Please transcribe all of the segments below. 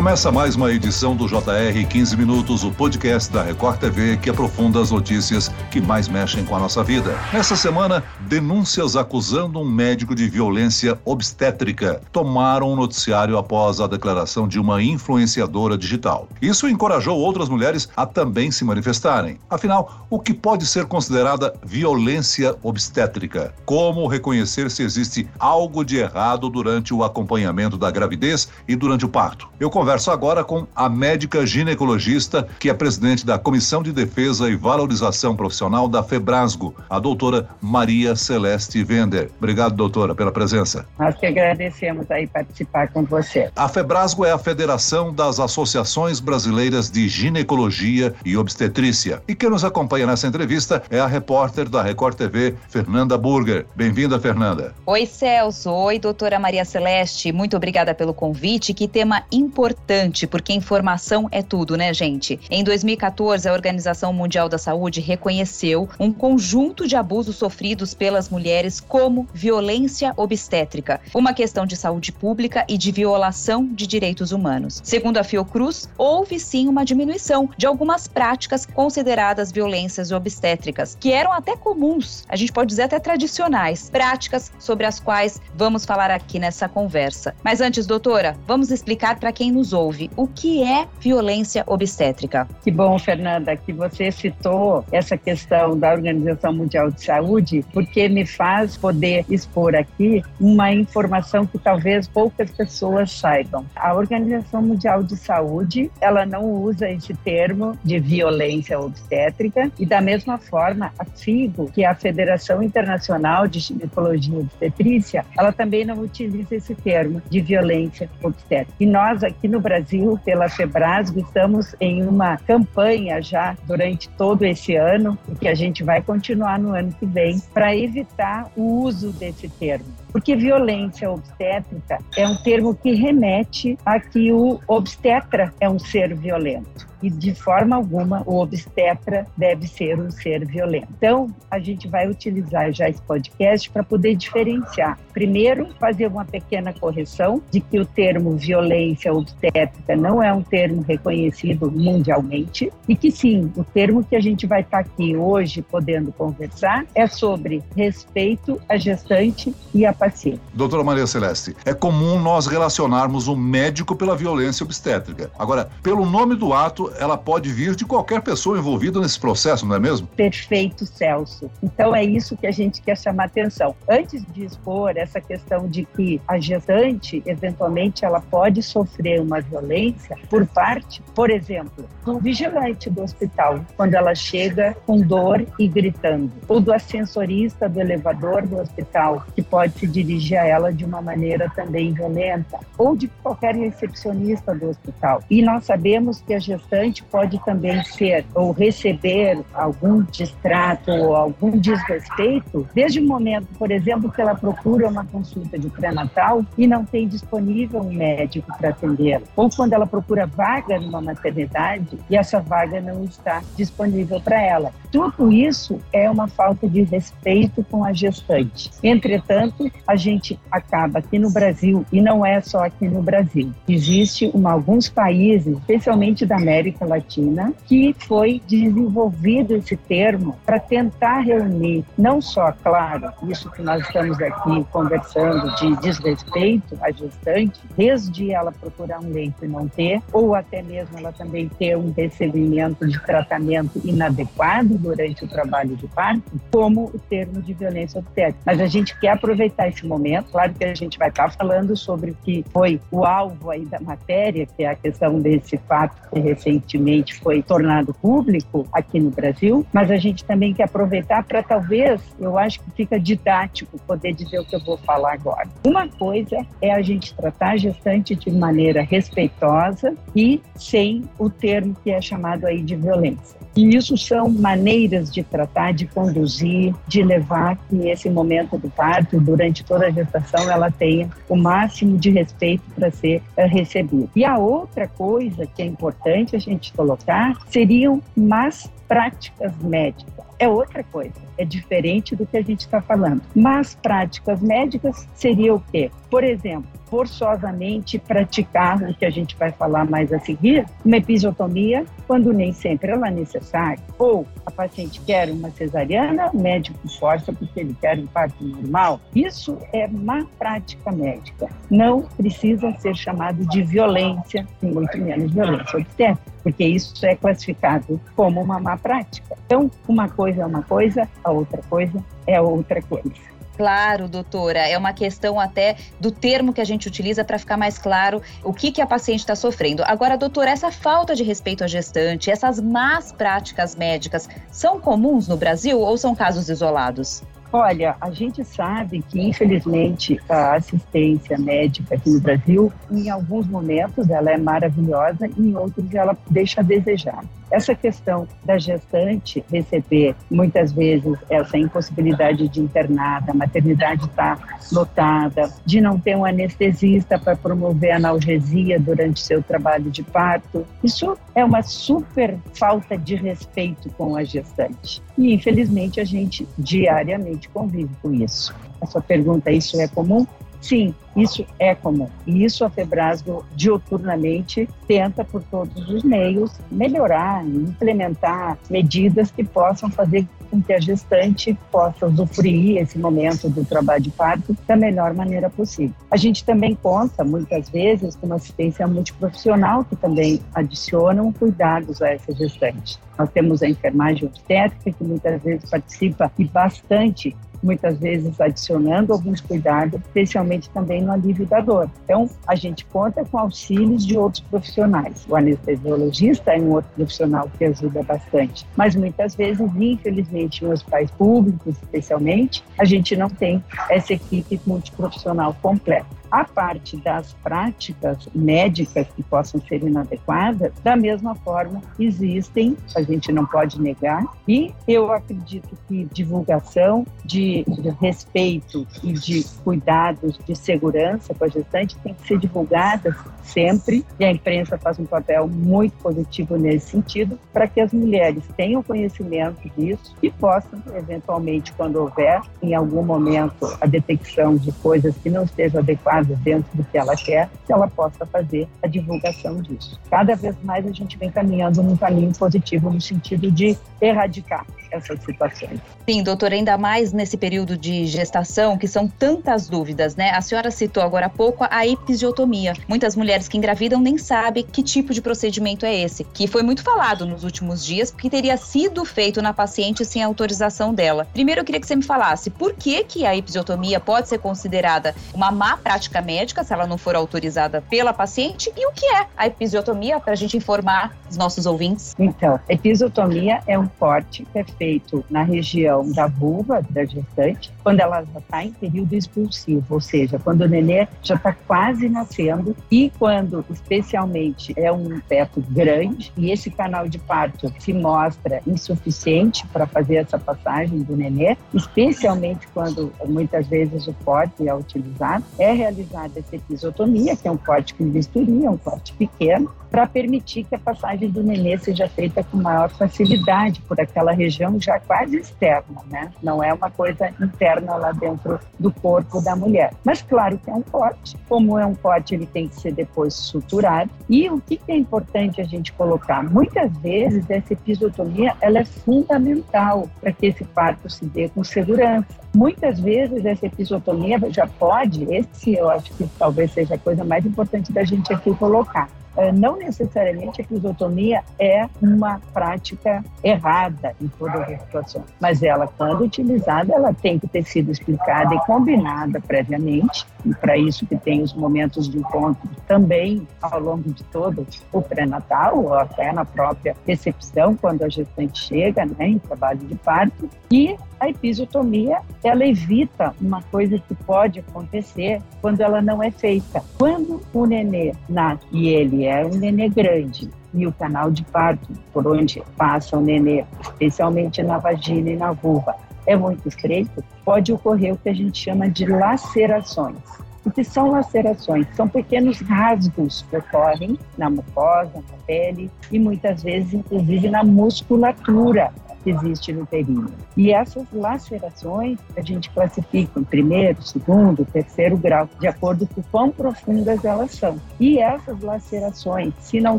Começa mais uma edição do JR 15 Minutos, o podcast da Record TV que aprofunda as notícias que mais mexem com a nossa vida. Nessa semana, denúncias acusando um médico de violência obstétrica tomaram o noticiário após a declaração de uma influenciadora digital. Isso encorajou outras mulheres a também se manifestarem. Afinal, o que pode ser considerada violência obstétrica? Como reconhecer se existe algo de errado durante o acompanhamento da gravidez e durante o parto? Eu converso agora com a médica ginecologista, que é presidente da Comissão de Defesa e Valorização Profissional da Febrasgo, a doutora Maria Celeste Vender. Obrigado, doutora, pela presença. Nós que agradecemos aí participar com você. A Febrasgo é a Federação das Associações Brasileiras de Ginecologia e Obstetrícia. E quem nos acompanha nessa entrevista é a repórter da Record TV, Fernanda Burger. Bem-vinda, Fernanda. Oi, Celso. Oi, doutora Maria Celeste. Muito obrigada pelo convite. Que tema importante importante, porque informação é tudo, né, gente? Em 2014, a Organização Mundial da Saúde reconheceu um conjunto de abusos sofridos pelas mulheres como violência obstétrica, uma questão de saúde pública e de violação de direitos humanos. Segundo a Fiocruz, houve sim uma diminuição de algumas práticas consideradas violências obstétricas, que eram até comuns, a gente pode dizer até tradicionais, práticas sobre as quais vamos falar aqui nessa conversa. Mas antes, doutora, vamos explicar para quem nos nos ouve, o que é violência obstétrica? Que bom, Fernanda, que você citou essa questão da Organização Mundial de Saúde, porque me faz poder expor aqui uma informação que talvez poucas pessoas saibam. A Organização Mundial de Saúde, ela não usa esse termo de violência obstétrica e da mesma forma a FIGO, que é a Federação Internacional de Ginecologia e Obstetrícia, ela também não utiliza esse termo de violência obstétrica. E nós aqui no Brasil, pela Febrasgo, estamos em uma campanha já durante todo esse ano, e que a gente vai continuar no ano que vem, para evitar o uso desse termo. Porque violência obstétrica é um termo que remete a que o obstetra é um ser violento e de forma alguma o obstetra deve ser um ser violento. Então, a gente vai utilizar já esse podcast para poder diferenciar. Primeiro, fazer uma pequena correção de que o termo violência obstétrica não é um termo reconhecido mundialmente e que sim, o termo que a gente vai estar aqui hoje podendo conversar é sobre respeito à gestante e à paciente. Doutora Maria Celeste, é comum nós relacionarmos o médico pela violência obstétrica. Agora, pelo nome do ato, ela pode vir de qualquer pessoa envolvida nesse processo, não é mesmo? Perfeito, Celso. Então é isso que a gente quer chamar atenção. Antes de expor essa questão de que a gestante, eventualmente, ela pode sofrer uma violência por parte, por exemplo, do vigilante do hospital, quando ela chega com dor e gritando, ou do ascensorista do elevador do hospital, que pode se dirigir a ela de uma maneira também violenta, ou de qualquer recepcionista do hospital. E nós sabemos que a gestante pode também ser ou receber algum distrato ou algum desrespeito, desde o momento, por exemplo, que ela procura uma consulta de pré-natal e não tem disponível um médico para atender, ou quando ela procura vaga numa maternidade e essa vaga não está disponível para ela. Tudo isso é uma falta de respeito com a gestante. Entretanto, a gente acaba aqui no Brasil, e não é só aqui no Brasil, existe uma, alguns países, especialmente da América Latina, que foi desenvolvido esse termo para tentar reunir não só, claro, isso que nós estamos aqui conversando de desrespeito à gestante, desde ela procurar um leito e não ter, ou até mesmo ela também ter um recebimento de tratamento inadequado durante o trabalho de parto, como o termo de violência obstétrica. Mas a gente quer aproveitar esse momento, claro que a gente vai estar falando sobre o que foi o alvo aí da matéria, que é a questão desse fato que recentemente foi tornado público aqui no Brasil, mas a gente também quer aproveitar para talvez, eu acho que fica didático poder dizer o que eu vou falar agora. Uma coisa é a gente tratar a gestante de maneira respeitosa e sem o termo que é chamado aí de violência. E isso são maneiras de tratar, de conduzir, de levar que esse momento do parto, durante toda a gestação, ela tenha o máximo de respeito para ser uh, recebido. E a outra coisa que é importante a gente colocar seriam más práticas médicas. É outra coisa, é diferente do que a gente está falando. Mas práticas médicas seria o quê? Por exemplo, forçosamente praticar o que a gente vai falar mais a seguir, uma episiotomia, quando nem sempre ela é necessária. Ou a paciente quer uma cesariana, o médico força porque ele quer um parto normal. Isso é má prática médica. Não precisa ser chamado de violência, e muito menos violência obstétrica, porque isso é classificado como uma má prática. Então, uma coisa é uma coisa, a outra coisa é outra coisa. Claro, doutora, é uma questão até do termo que a gente utiliza para ficar mais claro o que, que a paciente está sofrendo. Agora, doutora, essa falta de respeito à gestante, essas más práticas médicas, são comuns no Brasil ou são casos isolados? Olha, a gente sabe que, infelizmente, a assistência médica aqui no Brasil, em alguns momentos, ela é maravilhosa, em outros, ela deixa a desejar. Essa questão da gestante receber, muitas vezes, essa impossibilidade de internar, da maternidade estar tá lotada, de não ter um anestesista para promover analgesia durante seu trabalho de parto, isso é uma super falta de respeito com a gestante. E, infelizmente, a gente diariamente convive com isso. A sua pergunta, isso é comum? Sim, isso é comum. E isso a Febrasgo dioturnamente tenta por todos os meios melhorar, implementar medidas que possam fazer com que a gestante possa usufruir esse momento do trabalho de parto da melhor maneira possível. A gente também conta, muitas vezes, com uma assistência multiprofissional que também adicionam cuidados a essa gestante. Nós temos a enfermagem obstétrica, que muitas vezes participa e bastante muitas vezes adicionando alguns cuidados, especialmente também no alívio da dor. Então, a gente conta com auxílios de outros profissionais. O anestesiologista é um outro profissional que ajuda bastante, mas muitas vezes, infelizmente, nos hospitais públicos, especialmente, a gente não tem essa equipe multiprofissional completa a parte das práticas médicas que possam ser inadequadas, da mesma forma existem, a gente não pode negar, e eu acredito que divulgação de, de respeito e de cuidados de segurança com a gestante tem que ser divulgada sempre, e a imprensa faz um papel muito positivo nesse sentido, para que as mulheres tenham conhecimento disso e possam, eventualmente, quando houver, em algum momento, a detecção de coisas que não estejam adequadas dentro do que ela quer, que ela possa fazer a divulgação disso. Cada vez mais a gente vem caminhando num caminho positivo no sentido de erradicar essas situações. Sim, doutora, ainda mais nesse período de gestação, que são tantas dúvidas, né? A senhora citou agora há pouco a episiotomia. Muitas mulheres que engravidam nem sabem que tipo de procedimento é esse, que foi muito falado nos últimos dias, porque teria sido feito na paciente sem autorização dela. Primeiro, eu queria que você me falasse por que, que a episiotomia pode ser considerada uma má prática médica, se ela não for autorizada pela paciente, e o que é a episiotomia, para a gente informar os nossos ouvintes. Então, episiotomia é um corte que é feito na região da vulva da gestante, quando ela já está em período expulsivo, ou seja, quando o nenê já está quase nascendo e quando, especialmente, é um feto grande e esse canal de parto se mostra insuficiente para fazer essa passagem do nenê, especialmente quando muitas vezes o corte é utilizado, é realizada essa episiotomia, que é um corte com bisturi, é um corte pequeno, para permitir que a passagem do nenê seja feita com maior facilidade por aquela região já quase externa, né? Não é uma coisa interna lá dentro do corpo da mulher. Mas claro que é um corte. Como é um corte, ele tem que ser depois suturado. E o que é importante a gente colocar? Muitas vezes essa episiotomia ela é fundamental para que esse parto se dê com segurança. Muitas vezes essa episiotomia já pode, esse eu acho que talvez seja a coisa mais importante da gente aqui colocar não necessariamente a episiotomia é uma prática errada em todas as situações, mas ela, quando utilizada, ela tem que ter sido explicada e combinada previamente, e para isso que tem os momentos de encontro também ao longo de todo o pré-natal, ou até na própria recepção, quando a gestante chega, né, em trabalho de parto, e a episiotomia, ela evita uma coisa que pode acontecer quando ela não é feita. Quando o nenê nasce e ele é um nenê grande, e o canal de parto, por onde passa o nenê, especialmente na vagina e na vulva, é muito estreito, pode ocorrer o que a gente chama de lacerações. O que são lacerações? São pequenos rasgos que ocorrem na mucosa, na pele e muitas vezes, inclusive, na musculatura que existe no períneo. E essas lacerações a gente classifica em primeiro, segundo, terceiro grau, de acordo com quão profundas elas são. E essas lacerações, se não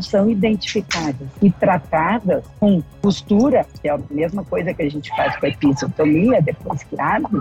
são identificadas e tratadas com costura, que é a mesma coisa que a gente faz com a episiotomia, depois que abre,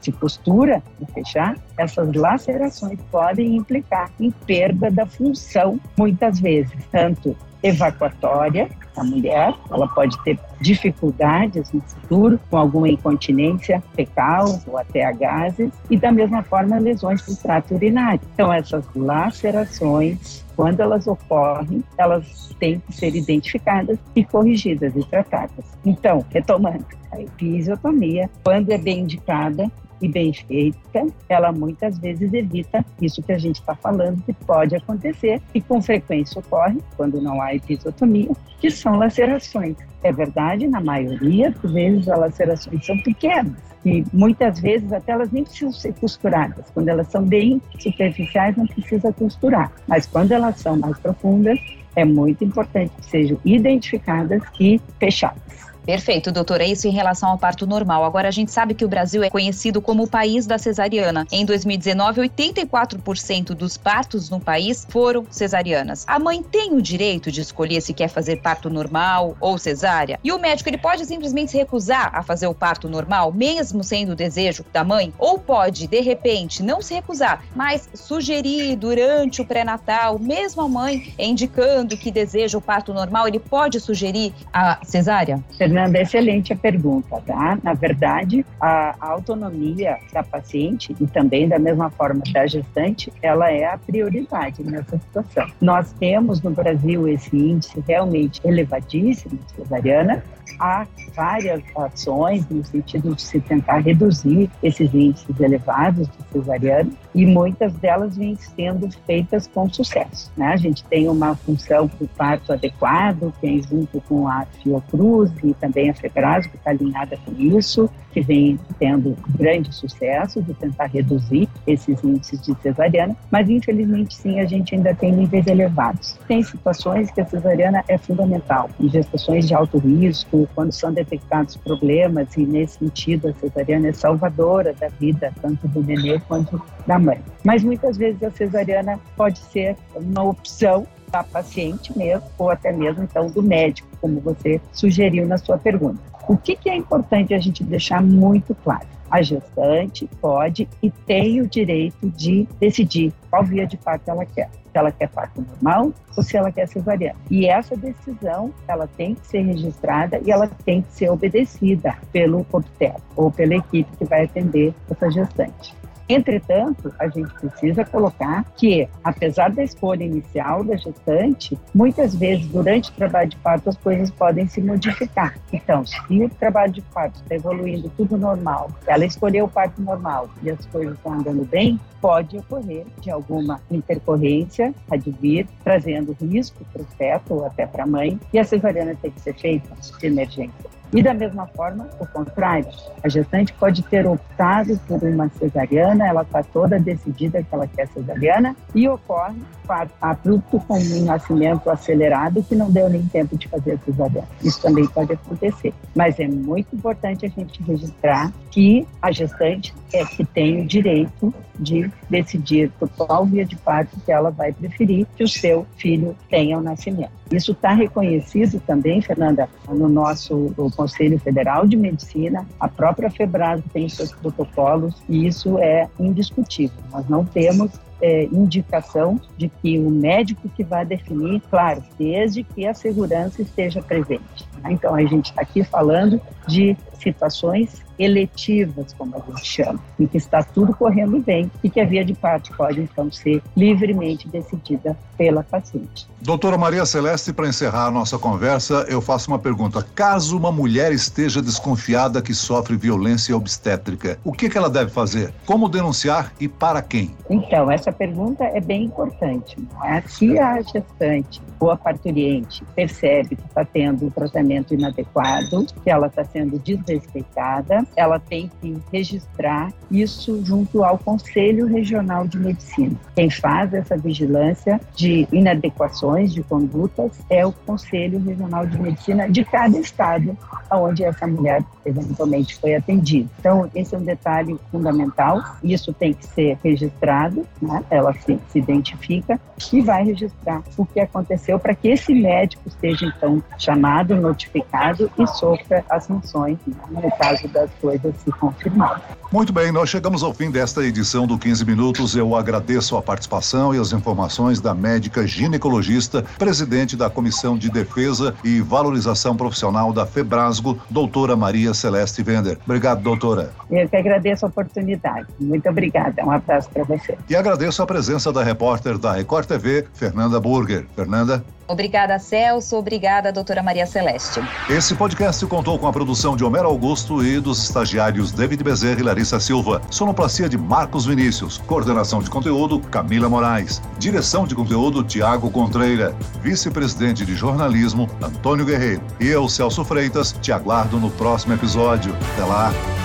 se costura e fechar, essas lacerações podem implicar em perda da função, muitas vezes, tanto evacuatória da mulher, ela pode ter dificuldades no futuro com alguma incontinência fecal ou até a gases e da mesma forma lesões do trato urinário. Então essas lacerações, quando elas ocorrem, elas têm que ser identificadas e corrigidas e tratadas. Então, retomando, a episiotomia, quando é bem indicada, e bem feita, ela muitas vezes evita isso que a gente está falando que pode acontecer e com frequência ocorre quando não há episiotomia, que são lacerações. É verdade, na maioria das vezes as lacerações são pequenas e muitas vezes até elas nem precisam ser costuradas. Quando elas são bem superficiais, não precisa costurar. Mas quando elas são mais profundas, é muito importante que sejam identificadas e fechadas. Perfeito, doutora. É isso em relação ao parto normal. Agora, a gente sabe que o Brasil é conhecido como o país da cesariana. Em 2019, 84% dos partos no país foram cesarianas. A mãe tem o direito de escolher se quer fazer parto normal ou cesárea? E o médico, ele pode simplesmente se recusar a fazer o parto normal, mesmo sendo o desejo da mãe? Ou pode, de repente, não se recusar, mas sugerir durante o pré-natal, mesmo a mãe indicando que deseja o parto normal, ele pode sugerir a cesárea? Fernanda, excelente a pergunta, tá? Na verdade, a, autonomia da paciente e também da mesma forma da gestante, ela é a prioridade nessa situação. Nós temos no Brasil esse índice realmente elevadíssimo de cesariana, há várias ações no sentido de se tentar reduzir esses índices elevados de cesariana e muitas delas vêm sendo feitas com sucesso. Né? A gente tem uma função do parto adequado, que é junto com a Fiocruz também a FEBRAS, que está alinhada com isso, que vem tendo grande sucesso de tentar reduzir esses índices de cesariana, mas infelizmente sim, a gente ainda tem níveis elevados. Tem situações que a cesariana é fundamental, em gestações de alto risco, quando são detectados problemas, e nesse sentido a cesariana é salvadora da vida, tanto do nenê quanto da mãe. Mas muitas vezes a cesariana pode ser uma opção da paciente mesmo, ou até mesmo então do médico, como você sugeriu na sua pergunta. O que, que é importante a gente deixar muito claro? A gestante pode e tem o direito de decidir qual via de parto ela quer. Se ela quer parto normal ou se ela quer cesariana. E essa decisão, ela tem que ser registrada e ela tem que ser obedecida pelo obstetra ou pela equipe que vai atender essa gestante. Entretanto, a gente precisa colocar que, apesar da escolha inicial da gestante, muitas vezes durante o trabalho de parto as coisas podem se modificar. Então, se o trabalho de parto está evoluindo tudo normal, ela escolheu o parto normal e as coisas estão andando bem, pode ocorrer de alguma intercorrência advir, trazendo risco para o feto ou até para a mãe, e a cesariana tem que ser feita de emergência. E da mesma forma, o contrário, a gestante pode ter optado por uma cesariana, ela está toda decidida que ela quer cesariana e ocorre parto abrupto com um nascimento acelerado que não deu nem tempo de fazer a cesariana. Isso também pode acontecer. Mas é muito importante a gente registrar que a gestante é que tem o direito de decidir por qual via de parto que ela vai preferir que o seu filho tenha o nascimento. Isso está reconhecido também, Fernanda, no nosso Conselho Federal de Medicina, a própria FEBRAS tem seus protocolos e isso é indiscutível. Nós não temos é, indicação de que o médico que vai definir, claro, desde que a segurança esteja presente. Então, a gente está aqui falando de situações eletivas, como a gente chama, em que está tudo correndo bem e que a via de parto pode, então, ser livremente decidida pela paciente. Doutora Maria Celeste, para encerrar a nossa conversa, eu faço uma pergunta. Caso uma mulher esteja desconfiada que sofre violência obstétrica, o que, que ela deve fazer? Como denunciar e para quem? Então, essa pergunta é bem importante. Não é? Se a gestante ou a parturiente percebe que está tendo um tratamento inadequado, que ela está sendo desrespeitada, ela tem que registrar isso junto ao Conselho Regional de Medicina. Quem faz essa vigilância de inadequações de condutas é o Conselho Regional de Medicina de cada estado onde essa mulher eventualmente foi atendida. Então, esse é um detalhe fundamental. Isso tem que ser registrado, né? ela se, se identifica e vai registrar o que aconteceu para que esse médico seja então chamado, notificado e sofra as sanções né? no caso das coisas se confirmarem. Muito bem, nós chegamos ao fim desta edição do 15 Minutos. Eu agradeço a participação e as informações da médica ginecologista, presidente da Comissão de Defesa e Valorização Profissional da FEBRASGO, doutora Maria Celeste Vender. Obrigado, doutora. Eu que agradeço a oportunidade. Muito obrigada. Um abraço para você. E agradeço a presença da repórter da Record TV, Fernanda Burger. Fernanda. Obrigada, Celso. Obrigada, doutora Maria Celeste. Esse podcast contou com a produção de Homero Augusto e dos estagiários David Bezerra e Larissa Silva. Sonoplastia de Marcos Vinícius. Coordenação de conteúdo, Camila Moraes. Direção de conteúdo, Tiago Contreira. Vice-presidente de jornalismo, Antônio Guerreiro. E eu, Celso Freitas, te aguardo no próximo episódio. Até lá.